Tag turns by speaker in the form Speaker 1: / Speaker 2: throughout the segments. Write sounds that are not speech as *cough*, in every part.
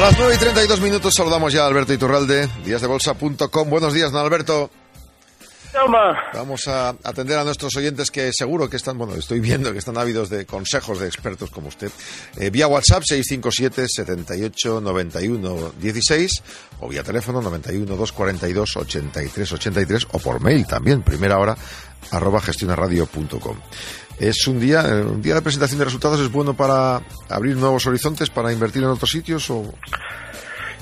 Speaker 1: A las 9 y 32 minutos saludamos ya a Alberto Iturralde, díasdebolsa.com. Buenos días, don Alberto. Vamos a atender a nuestros oyentes que seguro que están, bueno, estoy viendo que están ávidos de consejos de expertos como usted. Eh, vía WhatsApp 657 78 91 16 o vía teléfono 91 242 83 83 o por mail también, primera hora arroba gestionaradio.com. Es un día, eh, un día de presentación de resultados, es bueno para abrir nuevos horizontes, para invertir en otros sitios o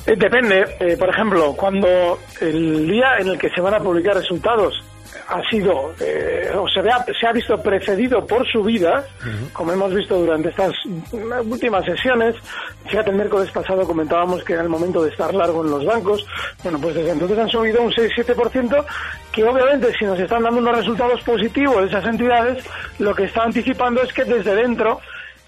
Speaker 2: eh, depende. Eh, por ejemplo, cuando el día en el que se van a publicar resultados ha sido eh, o se, vea, se ha visto precedido por subidas, como hemos visto durante estas últimas sesiones. Fíjate, el miércoles pasado comentábamos que era el momento de estar largo en los bancos. Bueno, pues desde entonces han subido un 6-7%, que obviamente si nos están dando unos resultados positivos esas entidades, lo que está anticipando es que desde dentro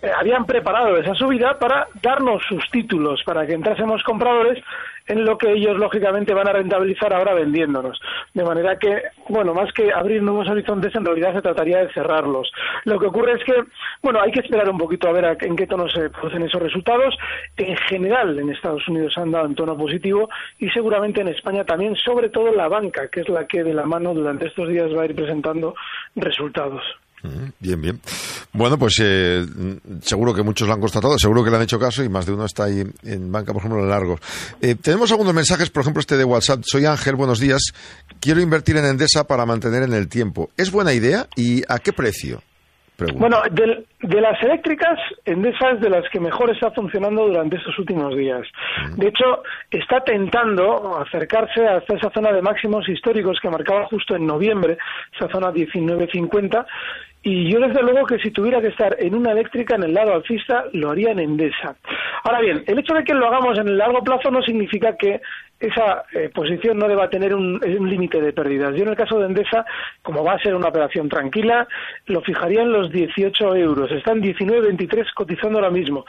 Speaker 2: eh, habían preparado esa subida para darnos sus títulos, para que entrásemos compradores en lo que ellos lógicamente van a rentabilizar ahora vendiéndonos. De manera que, bueno, más que abrir nuevos horizontes, en realidad se trataría de cerrarlos. Lo que ocurre es que, bueno, hay que esperar un poquito a ver en qué tono se producen esos resultados. En general, en Estados Unidos han dado en tono positivo y seguramente en España también, sobre todo la banca, que es la que de la mano durante estos días va a ir presentando resultados.
Speaker 1: Bien, bien. Bueno, pues eh, seguro que muchos lo han constatado, seguro que le han hecho caso y más de uno está ahí en banca, por ejemplo, en largos. Eh, tenemos algunos mensajes, por ejemplo, este de WhatsApp. Soy Ángel, buenos días. Quiero invertir en Endesa para mantener en el tiempo. ¿Es buena idea y a qué precio?
Speaker 2: Bueno, de, de, las eléctricas, Endesa es de las que mejor está funcionando durante estos últimos días. De hecho, está tentando acercarse hasta esa zona de máximos históricos que marcaba justo en noviembre, esa zona 1950, y yo desde luego que si tuviera que estar en una eléctrica en el lado alcista, lo haría en Endesa. Ahora bien, el hecho de que lo hagamos en el largo plazo no significa que esa eh, posición no deba tener un, límite de pérdidas. Yo en el caso de Endesa, como va a ser una operación tranquila, lo fijaría en los 18 euros. Están 19.23 cotizando ahora mismo.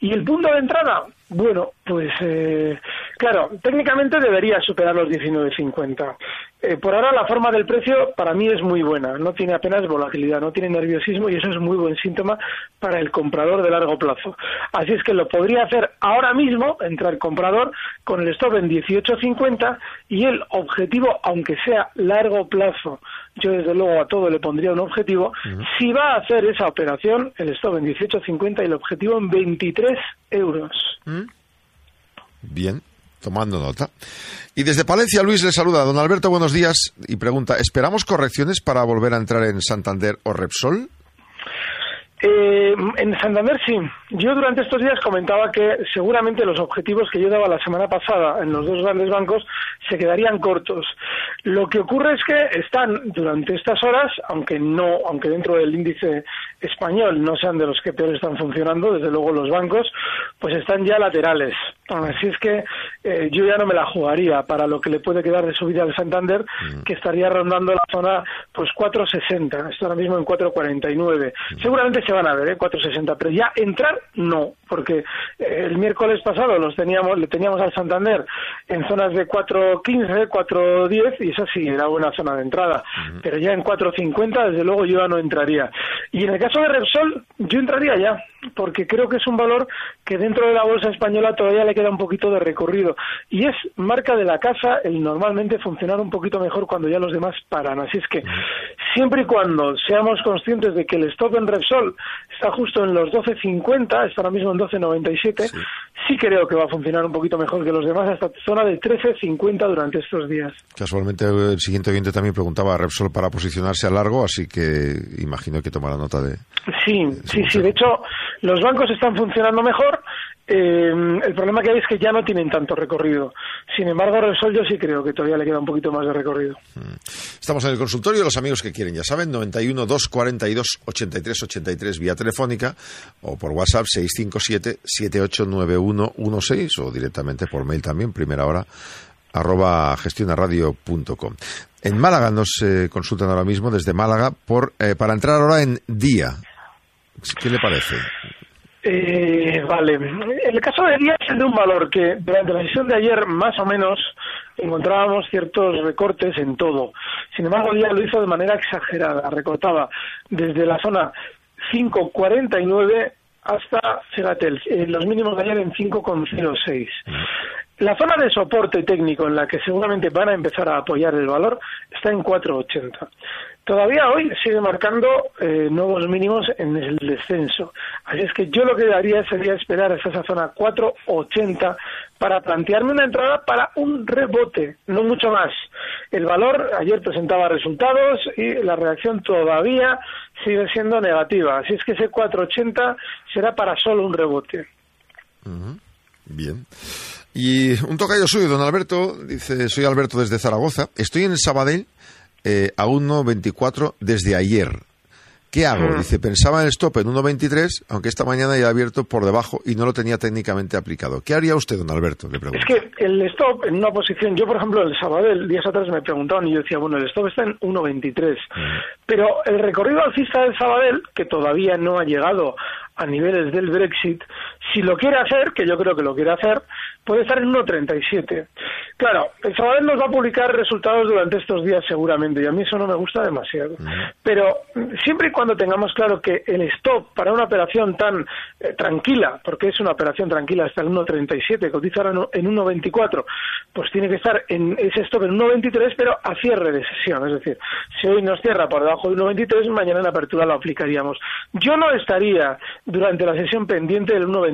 Speaker 2: ¿Y el punto de entrada? Bueno, pues eh, claro, técnicamente debería superar los 19.50. Eh, por ahora la forma del precio para mí es muy buena, no tiene apenas volatilidad, no tiene nerviosismo y eso es muy buen síntoma para el comprador de largo plazo. Así es que lo podría hacer ahora mismo, entrar comprador con el stop en 18.50 y el objetivo, aunque sea largo plazo, yo desde luego a todo le pondría un objetivo, si va a hacer esa operación, el stop en 18.50 y el objetivo en 23 euros.
Speaker 1: Bien, tomando nota. Y desde Palencia, Luis le saluda. Don Alberto, buenos días. Y pregunta, ¿esperamos correcciones para volver a entrar en Santander o Repsol?
Speaker 2: Eh, en Santander sí. Yo durante estos días comentaba que seguramente los objetivos que yo daba la semana pasada en los dos grandes bancos se quedarían cortos. Lo que ocurre es que están durante estas horas, aunque no, aunque dentro del índice español no sean de los que peor están funcionando, desde luego los bancos, pues están ya laterales. Así es que eh, yo ya no me la jugaría para lo que le puede quedar de subida al Santander, mm. que estaría rondando la zona pues 4.60, está ahora mismo en 4.49. Mm. Seguramente se van a ver, ¿eh? 4.60, pero ya entrar no, porque eh, el miércoles pasado los teníamos, le teníamos al Santander en zonas de 4.15, 4.10 y esa sí era buena zona de entrada, pero ya en 4.50 desde luego yo ya no entraría. Y en el caso de Repsol yo entraría ya, porque creo que es un valor que dentro de la bolsa española todavía le queda un poquito de recorrido. recorrido. Y es marca de la casa el normalmente funcionar un poquito mejor cuando ya los demás paran. Así es que siempre y cuando seamos conscientes de que el stop en Repsol está justo en los 12.50, está ahora mismo en 12.97, sí. creo que va a funcionar un poquito mejor que los demás hasta zona de 13.50 durante estos días.
Speaker 1: Casualmente el siguiente oyente también preguntaba a Repsol para posicionarse a largo, así que imagino que tomará nota de...
Speaker 2: Sí, sí, sí. De hecho, los bancos están funcionando mejor eh, el problema que hay es que ya no tienen tanto recorrido. Sin embargo, Repsol yo sí creo que todavía le queda un poquito más de recorrido. Mm.
Speaker 1: Estamos en el consultorio. Los amigos que quieren, ya saben, 91 242 83 83 vía telefónica o por WhatsApp 657 789116 o directamente por mail también, primera hora arroba gestionaradio.com. En Málaga nos eh, consultan ahora mismo desde Málaga por, eh, para entrar ahora en día. ¿Qué le parece?
Speaker 2: Eh, vale. El caso de Díaz es de un valor que durante la sesión de ayer más o menos encontrábamos ciertos recortes en todo. Sin embargo, Díaz lo hizo de manera exagerada. Recortaba desde la zona 5.49 hasta, fíjate, los mínimos de ayer en 5,06. La zona de soporte técnico en la que seguramente van a empezar a apoyar el valor está en 4,80. Todavía hoy sigue marcando eh, nuevos mínimos en el descenso. Así es que yo lo que haría sería esperar hasta esa zona 4.80 para plantearme una entrada para un rebote, no mucho más. El valor ayer presentaba resultados y la reacción todavía sigue siendo negativa. Así es que ese 4.80 será para solo un rebote.
Speaker 1: Bien. Y un tocayo suyo, don Alberto, dice, soy Alberto desde Zaragoza, estoy en Sabadell eh, a 1.24 desde ayer. ¿Qué hago? Mm. Dice, pensaba en el stop en 1.23, aunque esta mañana ya ha abierto por debajo y no lo tenía técnicamente aplicado. ¿Qué haría usted, don Alberto? Le
Speaker 2: Es que el stop en una posición, yo por ejemplo el Sabadell, días atrás me preguntaban y yo decía, bueno, el stop está en 1.23, mm. pero el recorrido alcista del Sabadell, que todavía no ha llegado a niveles del Brexit, si lo quiere hacer, que yo creo que lo quiere hacer, puede estar en 1.37. Claro, el Sabadell nos va a publicar resultados durante estos días seguramente, y a mí eso no me gusta demasiado. Pero siempre y cuando tengamos claro que el stop para una operación tan eh, tranquila, porque es una operación tranquila hasta el 1.37, cotiza ahora en 1.24, pues tiene que estar en ese stop en 1.23, pero a cierre de sesión. Es decir, si hoy nos cierra por debajo de 1.23, mañana en apertura lo aplicaríamos. Yo no estaría durante la sesión pendiente del 1.23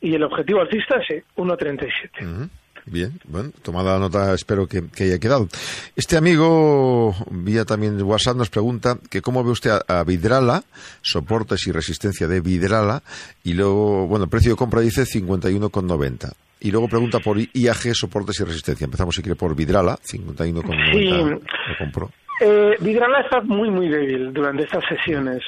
Speaker 2: y el objetivo alcista es 1.37.
Speaker 1: Bien, bueno, tomada la nota, espero que, haya quedado. Este amigo, vía también WhatsApp, nos pregunta que cómo ve usted a, Vidrala, soportes y resistencia de Vidrala, y luego, bueno, el precio de compra dice 51,90. Y luego pregunta por IAG, soportes y resistencia. Empezamos, si quiere, por Vidrala, 51,90. Sí. Lo compró.
Speaker 2: Eh, Vidrala está muy, muy débil durante estas sesiones.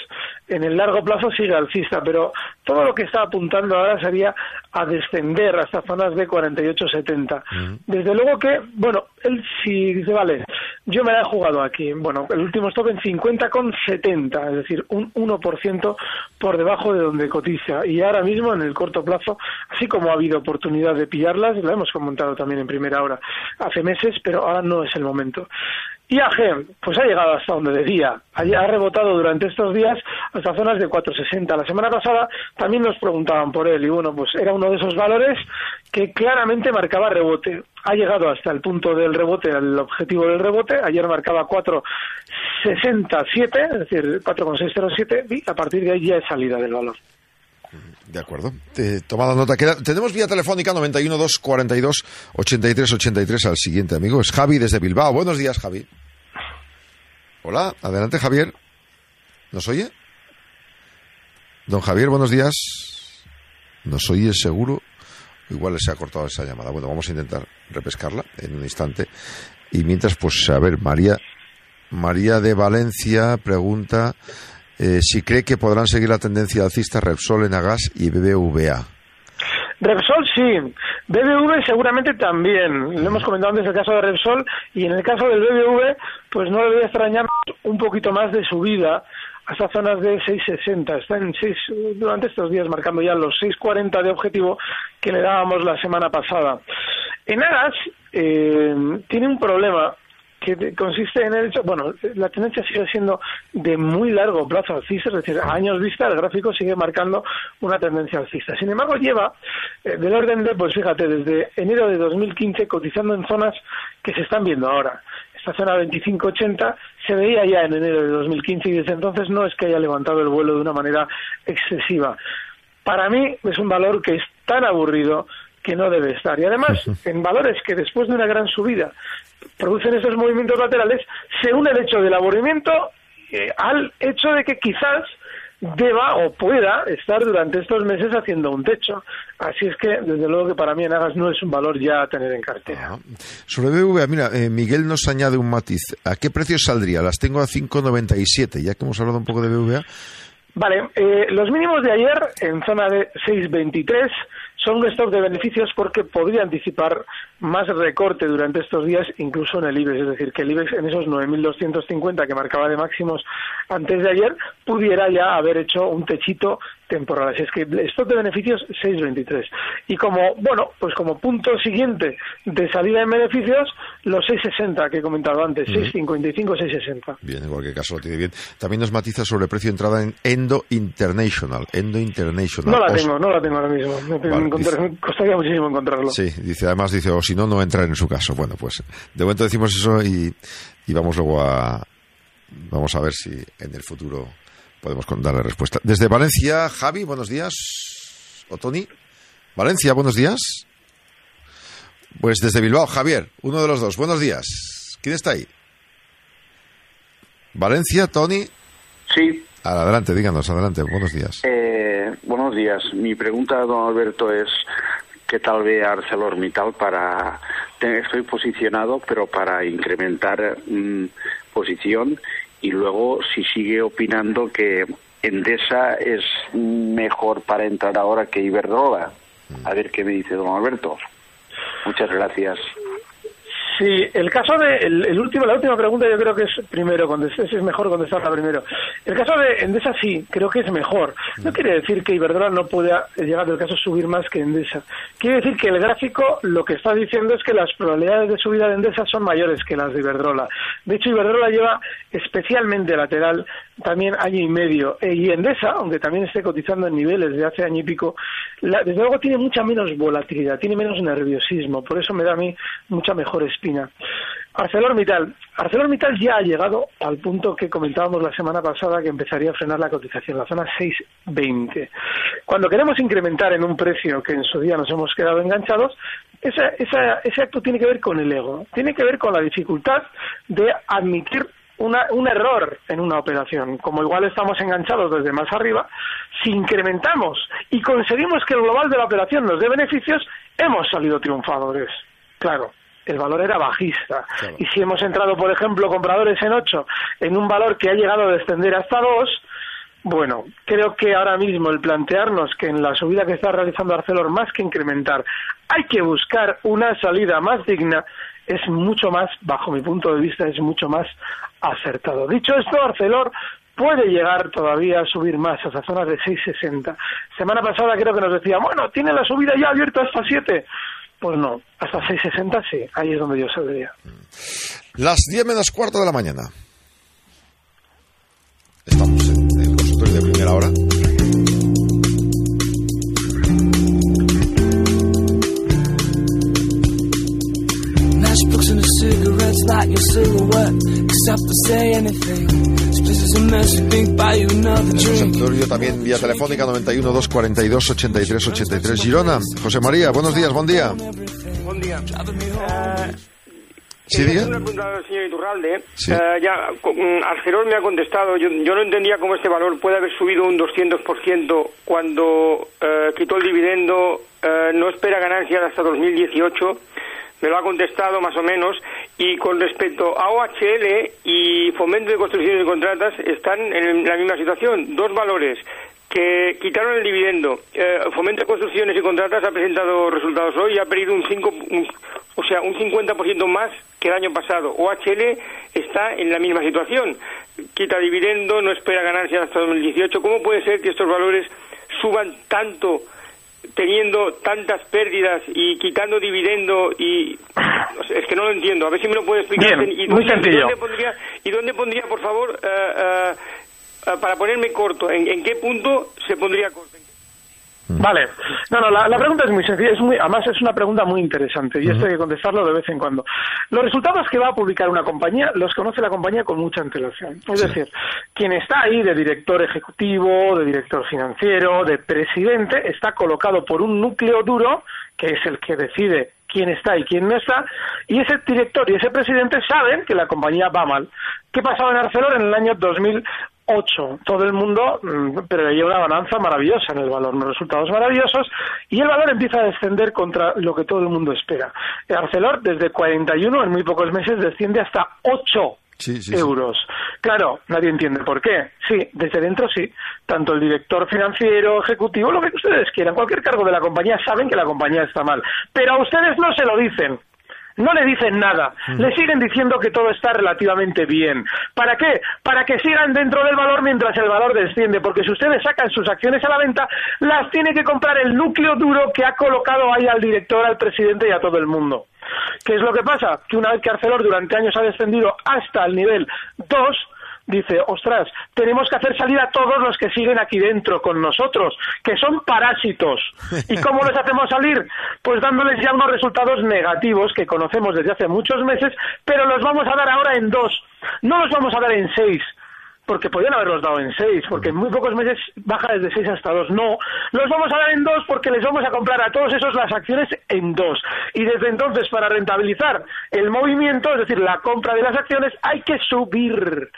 Speaker 2: En el largo plazo sigue alcista, pero todo lo que está apuntando ahora sería a descender hasta zonas de 48-70. Desde luego que, bueno, él sí dice, vale, yo me la he jugado aquí. Bueno, el último stop en 50,70, es decir, un 1% por debajo de donde cotiza. Y ahora mismo, en el corto plazo, así como ha habido oportunidad de pillarlas, lo hemos comentado también en primera hora hace meses, pero ahora no es el momento. IAG, pues ha llegado hasta donde decía, ha rebotado durante estos días hasta zonas de 4,60. La semana pasada también nos preguntaban por él y bueno, pues era uno de esos valores que claramente marcaba rebote. Ha llegado hasta el punto del rebote, el objetivo del rebote. Ayer marcaba 4,67, es decir, 4,607 y a partir de ahí ya es salida del valor.
Speaker 1: De acuerdo. Te, tomada nota. tenemos vía telefónica 91 242 83 83 al siguiente amigo. Es Javi desde Bilbao. Buenos días, Javi. Hola, adelante Javier. ¿Nos oye? Don Javier, buenos días. ¿Nos oye seguro? Igual se ha cortado esa llamada. Bueno, vamos a intentar repescarla en un instante. Y mientras, pues, a ver, María, María de Valencia pregunta eh, si cree que podrán seguir la tendencia alcista Repsol, Enagas y BBVA.
Speaker 2: Repsol sí, BBV seguramente también. Lo hemos comentado antes el caso de Repsol y en el caso del BBV, pues no le voy a extrañar un poquito más de subida hasta zonas de 6,60. Está en 6, durante estos días marcando ya los 6,40 de objetivo que le dábamos la semana pasada. En Aras eh, tiene un problema que consiste en el hecho, bueno, la tendencia sigue siendo de muy largo plazo alcista, es decir, a años vista el gráfico sigue marcando una tendencia alcista. Sin embargo, lleva eh, del orden de, pues fíjate, desde enero de 2015 cotizando en zonas que se están viendo ahora. Esta zona 25-80 se veía ya en enero de 2015 y desde entonces no es que haya levantado el vuelo de una manera excesiva. Para mí es un valor que es tan aburrido que no debe estar. Y además, en valores que después de una gran subida producen esos movimientos laterales, se une el hecho del aburrimiento eh, al hecho de que quizás deba o pueda estar durante estos meses haciendo un techo. Así es que, desde luego que para mí en Agas no es un valor ya a tener en cartera.
Speaker 1: Sobre BVA, mira, eh, Miguel nos añade un matiz. ¿A qué precio saldría? Las tengo a 5,97, ya que hemos hablado un poco de BVA.
Speaker 2: Vale, eh, los mínimos de ayer en zona de 6,23 son un stock de beneficios porque podría anticipar más recorte durante estos días, incluso en el IBEX. Es decir, que el IBEX en esos 9.250 que marcaba de máximos antes de ayer pudiera ya haber hecho un techito temporal. Así es que stock de beneficios 6.23. Y como, bueno, pues como punto siguiente de salida en beneficios, los 6.60 que he comentado antes, 6.55, 6.60.
Speaker 1: Bien, en cualquier caso lo tiene bien. También nos matiza sobre el precio de entrada en Endo International. Endo International.
Speaker 2: No la tengo, no la tengo ahora mismo. Me, *laughs* costaría muchísimo encontrarlo.
Speaker 1: Sí, dice, además dice, o si no, no entrar en su caso. Bueno, pues de momento decimos eso y, y vamos luego a... Vamos a ver si en el futuro podemos darle respuesta. Desde Valencia, Javi, buenos días. O Tony. Valencia, buenos días. Pues desde Bilbao, Javier, uno de los dos. Buenos días. ¿Quién está ahí? Valencia, Tony.
Speaker 3: Sí.
Speaker 1: Adelante, díganos, adelante. Buenos días.
Speaker 3: Eh, buenos días. Mi pregunta, don Alberto, es ¿qué tal ve ArcelorMittal para... Estoy posicionado, pero para incrementar mm, posición y luego si sigue opinando que Endesa es mejor para entrar ahora que Iberdrola. A ver qué me dice don Alberto. Muchas gracias.
Speaker 2: Sí, el caso de el, último, la última pregunta yo creo que es primero, es, es mejor contestarla primero. El caso de Endesa sí, creo que es mejor. No mm. quiere decir que Iberdrola no pueda llegar del caso subir más que Endesa. Quiere decir que el gráfico lo que está diciendo es que las probabilidades de subida de Endesa son mayores que las de Iberdrola. De hecho, Iberdrola lleva especialmente lateral también año y medio. E, y Endesa, aunque también esté cotizando en niveles de hace año y pico, desde luego tiene mucha menos volatilidad, tiene menos nerviosismo. Por eso me da a mí mucha mejor espina. ArcelorMittal. ArcelorMittal ya ha llegado al punto que comentábamos la semana pasada que empezaría a frenar la cotización, la zona 6.20. Cuando queremos incrementar en un precio que en su día nos hemos quedado enganchados, ese acto tiene que ver con el ego, tiene que ver con la dificultad de admitir un error en una operación. Como igual estamos enganchados desde más arriba, si incrementamos y conseguimos que el global de la operación nos dé beneficios, hemos salido triunfadores. Claro, el valor era bajista. Y si hemos entrado, por ejemplo, compradores en 8 en un valor que ha llegado a descender hasta 2, bueno, creo que ahora mismo el plantearnos que en la subida que está realizando Arcelor, más que incrementar, hay que buscar una salida más digna, es mucho más, bajo mi punto de vista, es mucho más acertado. Dicho esto, Arcelor puede llegar todavía a subir más, a esa zona de 6,60. Semana pasada creo que nos decía, bueno, tiene la subida ya abierta hasta 7. Pues no, hasta 6,60 sí, ahí es donde yo saldría.
Speaker 1: Las 10 menos cuarto de la mañana. Estamos en el consultorio de primera hora. Consultorio también vía telefónica 91 242 83 83 Girona. José María, buenos días, buen día.
Speaker 4: Buen día. Uh,
Speaker 1: ¿Sí, diga?
Speaker 4: Una pregunta al señor Iturralde. Sí. Uh, ya, mm, Arcelor me ha contestado. Yo, yo, no entendía cómo este valor puede haber subido un 200% cuando uh, quitó el dividendo, no espera ganancias hasta 2018 me lo ha contestado más o menos. Y con respecto a OHL y Fomento de Construcciones y Contratas, están en la misma situación. Dos valores que quitaron el dividendo. Eh, Fomento de Construcciones y Contratas ha presentado resultados hoy y ha perdido un 5, o sea, un 50% más que el año pasado. OHL está en la misma situación. Quita dividendo, no espera ganancias hasta 2018. ¿Cómo puede ser que estos valores suban tanto teniendo tantas pérdidas y quitando dividendo y es que no lo entiendo. A ver si me lo puede explicar.
Speaker 2: y muy sencillo.
Speaker 4: ¿Y dónde pondría, por favor, eh, eh, para ponerme corto, ¿en, ¿en, qué punto se pondría corto?
Speaker 2: Vale. No, no, la, pregunta es muy sencilla. Es muy, además, es una pregunta muy interesante y esto hay que contestarlo de vez en cuando. Los resultados que va a publicar una compañía los conoce la compañía con mucha antelación. Es decir, quien está ahí de director ejecutivo, de director financiero, de presidente, está colocado por un núcleo duro que es el que decide quién está y quién no está, y ese director y ese presidente saben que la compañía va mal. ¿Qué pasaba en Arcelor en el año 2000? 8. Todo el mundo mm, pero hay una balanza maravillosa en el valor, unos resultados maravillosos, y el valor empieza a descender contra lo que todo el mundo espera. El Arcelor, desde 41, en muy pocos meses, desciende hasta 8 euros. Claro, nadie entiende por qué. Sí, desde dentro sí. Tanto el director financiero, ejecutivo, lo que ustedes quieran, cualquier cargo de la compañía, saben que la compañía está mal. Pero a ustedes no se lo dicen. No le dicen nada, mm. le siguen diciendo que todo está relativamente bien. ¿Para qué? Para que sigan dentro del valor mientras el valor desciende, porque si ustedes sacan sus acciones a la venta, las tiene que comprar el núcleo duro que ha colocado ahí al director, al presidente y a todo el mundo. ¿Qué es lo que pasa? Que una vez que Arcelor durante años ha descendido hasta el nivel 2, dice, ostras, tenemos que hacer salir a todos los que siguen aquí dentro con nosotros, que son parásitos. ¿Y cómo les hacemos salir? Pues dándoles ya unos resultados negativos que conocemos desde hace muchos meses, pero los vamos a dar ahora en dos. No los vamos a dar en seis, porque podrían haberlos dado en seis, porque en muy pocos meses baja desde seis hasta dos. No, los vamos a dar en dos porque les vamos a comprar a todos esos las acciones en dos. Y desde entonces, para rentabilizar el movimiento, es decir, la compra de las acciones, hay que subir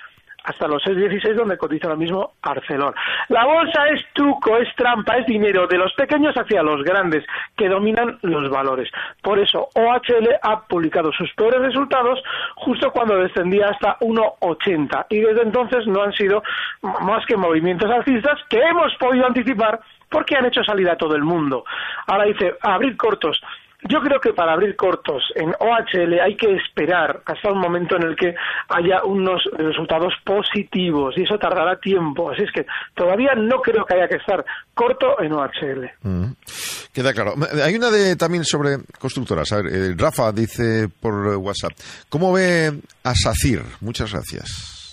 Speaker 2: hasta los 6.16 donde cotiza lo mismo Arcelor. La bolsa es truco, es trampa, es dinero de los pequeños hacia los grandes que dominan los valores. Por eso OHL ha publicado sus peores resultados justo cuando descendía hasta 1.80 y desde entonces no han sido más que movimientos alcistas que hemos podido anticipar porque han hecho salida a todo el mundo. Ahora dice, abrir cortos. Yo creo que para abrir cortos en OHL hay que esperar hasta un momento en el que haya unos resultados positivos y eso tardará tiempo. Así es que todavía no creo que haya que estar corto en OHL.
Speaker 1: Mm. Queda claro. Hay una de también sobre constructoras. A ver, eh, Rafa dice por WhatsApp, ¿cómo ve a SACIR? Muchas gracias.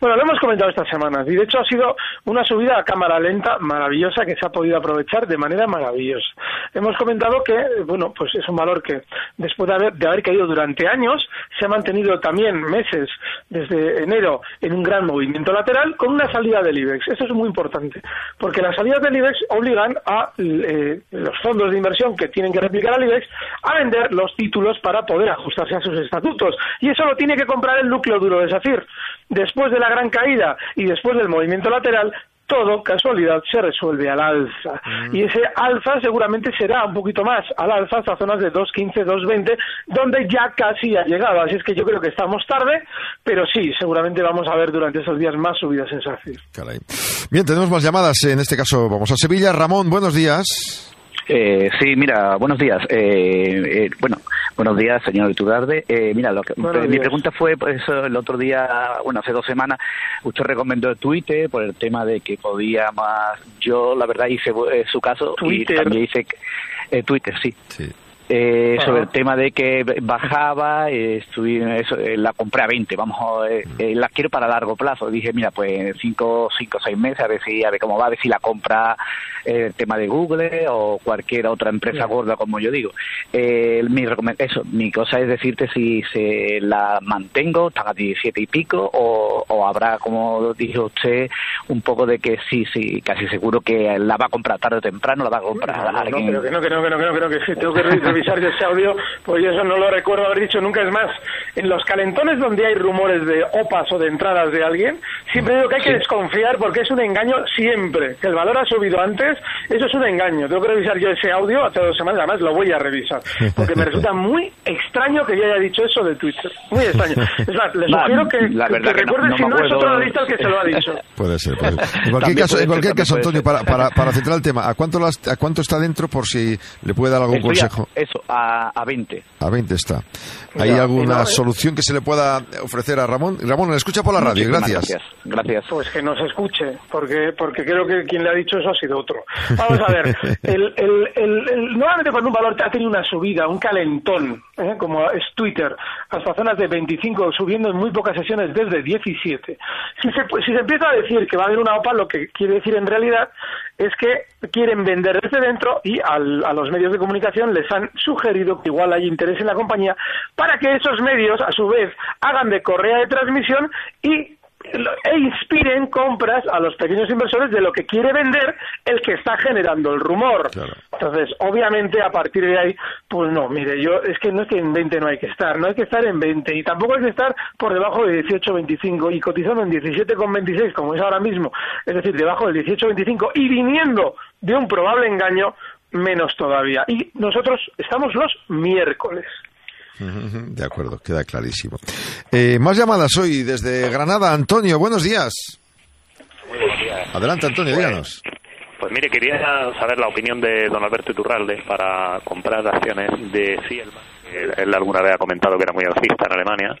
Speaker 2: Bueno, lo hemos comentado estas semanas y de hecho ha sido una subida a cámara lenta maravillosa que se ha podido aprovechar de manera maravillosa. Hemos comentado que, bueno, pues es un valor que después de haber, caído durante años se ha mantenido también meses desde enero en un gran movimiento lateral con una salida del IBEX. Eso es muy importante porque las salidas del IBEX obligan a eh, los fondos de inversión que tienen que replicar al IBEX a vender los títulos para poder ajustarse a sus estatutos y eso lo tiene que comprar el núcleo duro de SACIR después de la gran caída y después del movimiento lateral, todo, casualidad, se resuelve al alza. Mm. Y ese alza seguramente será un poquito más al alza hasta zonas de 2.15, 2.20, donde ya casi ha llegado. Así es que yo creo que estamos tarde, pero sí, seguramente vamos a ver durante esos días más subidas en SACIR.
Speaker 1: Bien, tenemos más llamadas. En este caso vamos a Sevilla. Ramón, buenos días.
Speaker 5: Eh, sí, mira, buenos días. Eh, eh, bueno, buenos días, señor Iturralde. Eh, mira, lo que, mi pregunta fue, pues, el otro día, bueno, hace dos semanas, usted recomendó Twitter por el tema de que podía más. Yo, la verdad, hice su caso y también hice Twitter, sí. sí eh, sobre el tema de que bajaba, eh, eso, eh, la compré a 20, vamos, eh, mm. eh, la quiero para largo plazo. Dije, mira, pues 5 cinco, o 6 meses, a ver, si, a ver cómo va, a ver si la compra el tema de Google o cualquier otra empresa gorda, como yo digo. mi eso, mi cosa es decirte si se la mantengo, están a 17 y pico, o, o habrá, como dijo usted, un poco de que sí, sí, casi seguro que la va a comprar tarde o temprano, la va a comprar.
Speaker 2: No, no, no, que no, que no, que no, que no, que no, que sí, tengo que revisar ese audio, pues eso no lo recuerdo haber dicho nunca. Es más, en los calentones donde hay rumores de OPAs o de entradas de alguien, siempre digo que hay que desconfiar porque es un engaño siempre. Que el valor ha subido antes, eso es un engaño. Tengo que revisar yo ese audio hace dos semanas, además lo voy a revisar. Porque me resulta muy extraño que yo haya dicho eso de Twitter. Muy extraño. Es más, les *laughs* sugiero que, que, recuerde si no es otro analista el que se lo ha dicho. *laughs*
Speaker 1: Puede ser, puede ser. En cualquier caso, en cualquier caso Antonio, para, para, para centrar el tema, ¿a cuánto, ¿a cuánto está dentro por si le puede dar algún consejo?
Speaker 5: Eso, a, a 20.
Speaker 1: A 20 está. ¿Hay alguna solución que se le pueda ofrecer a Ramón? Ramón, le escucha por la radio, gracias.
Speaker 5: gracias.
Speaker 2: Pues que nos escuche, porque porque creo que quien le ha dicho eso ha sido otro. Vamos a ver, *laughs* el, el, el, normalmente cuando un valor ha tenido una subida, un calentón, ¿eh? como es Twitter, hasta zonas de 25, subiendo en muy pocas sesiones desde 17, si se, si se empieza a decir que va a haber una OPA, lo que quiere decir en realidad es que quieren vender desde dentro y a los medios de comunicación les han sugerido que igual hay interés en la compañía para que esos medios, a su vez, hagan de correa de transmisión y e inspiren compras a los pequeños inversores de lo que quiere vender el que está generando el rumor. Entonces, obviamente, a partir de ahí, pues no, mire, yo es que no es que en 20 no hay que estar, no hay que estar en 20 y tampoco hay que estar por debajo de 18.25 y cotizando en 17,26 como es ahora mismo, es decir, debajo del 18.25 y viniendo de un probable engaño, menos todavía. Y nosotros estamos los miércoles.
Speaker 1: De acuerdo, queda clarísimo. Eh, más llamadas hoy desde Granada. Antonio, buenos días.
Speaker 6: Buenos días.
Speaker 1: Adelante, Antonio, díganos.
Speaker 6: Pues mire, quería saber la opinión de don Alberto Iturralde para comprar acciones de Fielman. Él alguna vez ha comentado que era muy alcista en Alemania.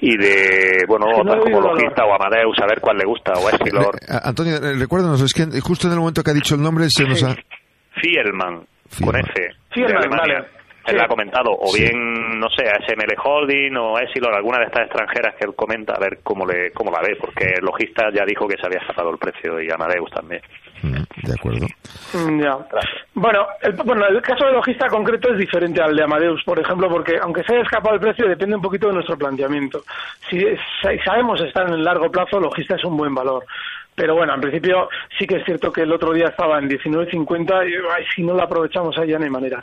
Speaker 6: Y de, bueno, otras como Logista o Amadeus, a ver cuál le gusta, o Essilor.
Speaker 1: Antonio, eh, recuérdanos, es que justo en el momento que ha dicho el nombre se nos ha...
Speaker 6: Fielman, con F. Fielman, vale él ha comentado, o bien, no sé, a SML Holding o Essilor, alguna de estas extranjeras que él comenta, a ver cómo, le, cómo la ve, porque el logista ya dijo que se había sacado el precio y Amadeus también.
Speaker 1: Mm, de acuerdo.
Speaker 2: Mm, ya. Bueno el, bueno, el caso de logista concreto es diferente al de Amadeus, por ejemplo, porque aunque se haya escapado el precio, depende un poquito de nuestro planteamiento. Si sabemos estar en el largo plazo, logista es un buen valor. Pero bueno, en principio sí que es cierto que el otro día estaba en 19.50 y ay, si no lo aprovechamos ahí ya no hay manera.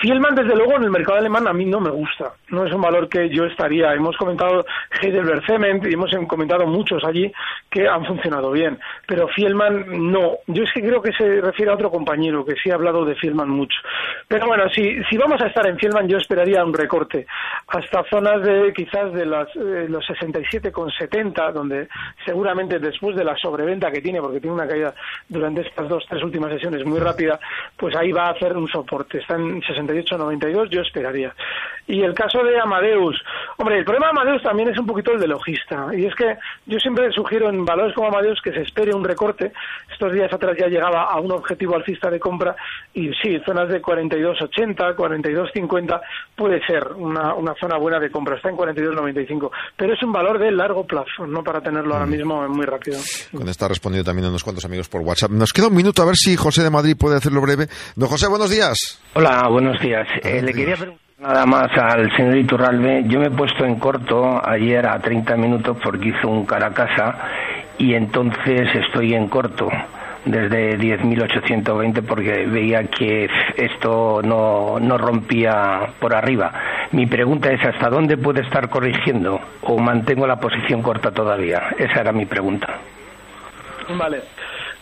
Speaker 2: Fielman, desde luego, en el mercado alemán a mí no me gusta. No es un valor que yo estaría. Hemos comentado Heidelberg Cement y hemos comentado muchos allí que han funcionado bien. Pero Fielman no. Yo es que creo que se refiere a otro compañero que sí ha hablado de Fielman mucho. Pero bueno, si, si vamos a estar en Fielman yo esperaría un recorte hasta zonas de quizás de las, eh, los 67,70 donde seguramente después de la sobreventa que tiene, porque tiene una caída durante estas dos, tres últimas sesiones muy rápida, pues ahí va a hacer un soporte. Está en 68,92, yo esperaría. Y el caso de Amadeus, hombre, el problema de Amadeus también es un poquito el de logista. Y es que yo siempre sugiero en valores como Amadeus que se espere un recorte. Estos días atrás ya llegaba a un objetivo alcista de compra y sí, zonas de 42,80, 42,50 puede ser una, una zona buena de compra. Está en 42,95. Pero es un valor de largo plazo, no para tenerlo ahora mismo muy rápido.
Speaker 1: Esta respondido también a unos cuantos amigos por WhatsApp. Nos queda un minuto a ver si José de Madrid puede hacerlo breve. Don José, buenos días.
Speaker 7: Hola, buenos días. Eh, le quería preguntar nada más al señor Iturralbe. Yo me he puesto en corto ayer a 30 minutos porque hizo un cara a casa y entonces estoy en corto desde 10.820 porque veía que esto no, no rompía por arriba. Mi pregunta es, ¿hasta dónde puede estar corrigiendo o mantengo la posición corta todavía? Esa era mi pregunta.
Speaker 2: Vale.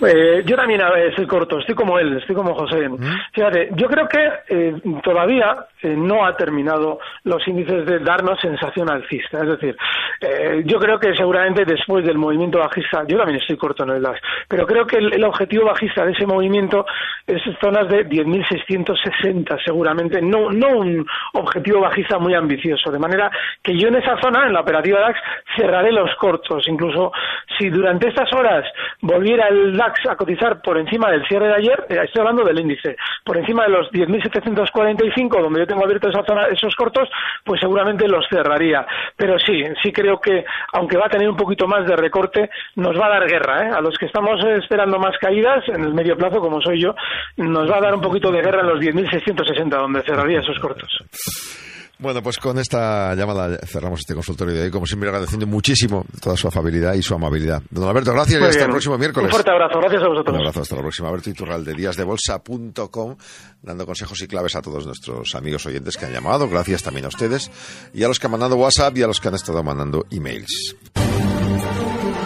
Speaker 2: Eh, yo también estoy corto, estoy como él, estoy como José. Fíjate, yo creo que eh, todavía eh, no ha terminado los índices de darnos sensación alcista. Es decir, eh, yo creo que seguramente después del movimiento bajista, yo también estoy corto en el DAX, pero creo que el, objetivo bajista de ese movimiento es zonas de 10.660 seguramente, no, no un objetivo bajista muy ambicioso. De manera que yo en esa zona, en la operativa DAX, cerraré los cortos. Incluso si durante estas horas volviera el DAX a cotizar por encima del cierre de ayer, eh, estoy hablando del índice, por encima de los 10.745, donde yo tengo abierto esa zona, esos cortos, pues seguramente los cerraría. Pero sí, sí creo que, aunque va a tener un poquito más de recorte, nos va a dar guerra. ¿eh? A los que estamos esperando más caídas en el medio plazo, como soy yo, nos va a dar un poquito de guerra en los 10.660, donde cerraría esos cortos.
Speaker 1: Bueno, pues con esta llamada cerramos este consultorio de hoy, como siempre agradeciendo muchísimo toda su afabilidad y su amabilidad. Don Alberto, gracias y hasta el próximo miércoles.
Speaker 2: Un fuerte abrazo, gracias a vosotros.
Speaker 1: Un abrazo, hasta la próxima. Alberto Iturral de díasdebolsa.com, dando consejos y claves a todos nuestros amigos oyentes que han llamado, gracias también a ustedes, y a los que han mandado WhatsApp y a los que han estado mandando emails.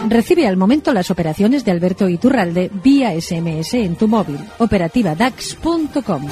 Speaker 8: Recibe al momento las operaciones de Alberto Iturralde vía SMS en tu móvil. Operativa DAX.com.